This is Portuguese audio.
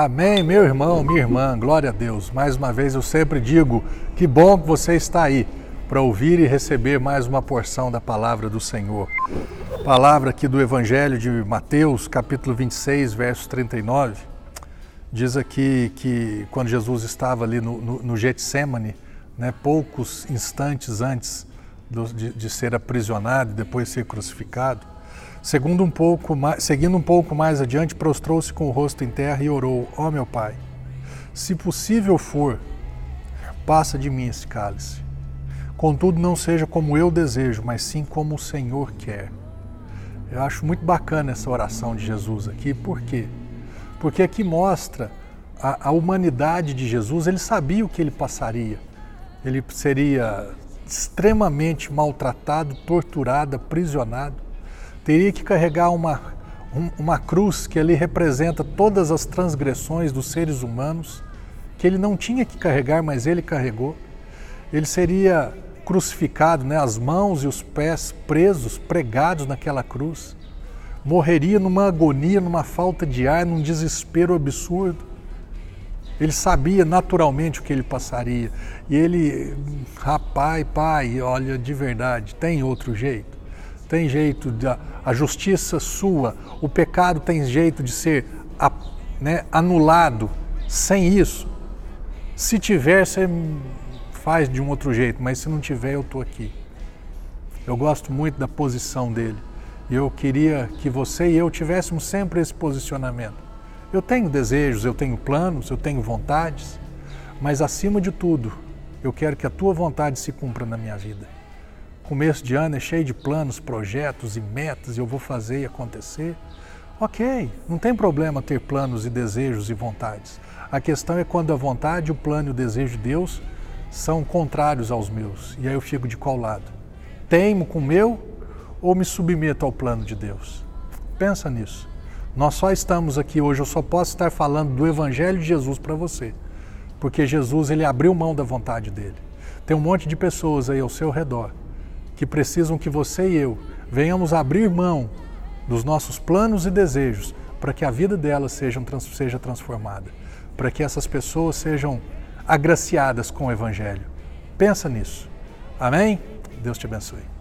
Amém, meu irmão, minha irmã, glória a Deus. Mais uma vez eu sempre digo que bom que você está aí para ouvir e receber mais uma porção da palavra do Senhor. Palavra aqui do Evangelho de Mateus, capítulo 26, verso 39. Diz aqui que quando Jesus estava ali no, no, no Getsemane, né, poucos instantes antes de, de ser aprisionado e depois ser crucificado, Segundo um pouco mais, seguindo um pouco mais adiante, prostrou-se com o rosto em terra e orou: Ó oh, meu Pai, se possível for, passa de mim esse cálice. Contudo, não seja como eu desejo, mas sim como o Senhor quer. Eu acho muito bacana essa oração de Jesus aqui, por quê? Porque aqui mostra a, a humanidade de Jesus, ele sabia o que ele passaria. Ele seria extremamente maltratado, torturado, aprisionado teria que carregar uma, uma cruz que ali representa todas as transgressões dos seres humanos, que ele não tinha que carregar, mas ele carregou. Ele seria crucificado, né, as mãos e os pés presos, pregados naquela cruz. Morreria numa agonia, numa falta de ar, num desespero absurdo. Ele sabia naturalmente o que ele passaria. E ele, rapaz, pai, olha, de verdade, tem outro jeito tem jeito, de, a justiça sua, o pecado tem jeito de ser né, anulado sem isso. Se tiver, você faz de um outro jeito, mas se não tiver, eu estou aqui. Eu gosto muito da posição dele e eu queria que você e eu tivéssemos sempre esse posicionamento. Eu tenho desejos, eu tenho planos, eu tenho vontades, mas acima de tudo, eu quero que a tua vontade se cumpra na minha vida. Começo de ano é cheio de planos, projetos e metas, e eu vou fazer e acontecer. Ok, não tem problema ter planos e desejos e vontades. A questão é quando a vontade, o plano e o desejo de Deus são contrários aos meus. E aí eu fico de qual lado? Teimo com o meu ou me submeto ao plano de Deus? Pensa nisso. Nós só estamos aqui hoje, eu só posso estar falando do Evangelho de Jesus para você, porque Jesus ele abriu mão da vontade dele. Tem um monte de pessoas aí ao seu redor que precisam que você e eu venhamos abrir mão dos nossos planos e desejos para que a vida delas seja, seja transformada, para que essas pessoas sejam agraciadas com o Evangelho. Pensa nisso. Amém? Deus te abençoe.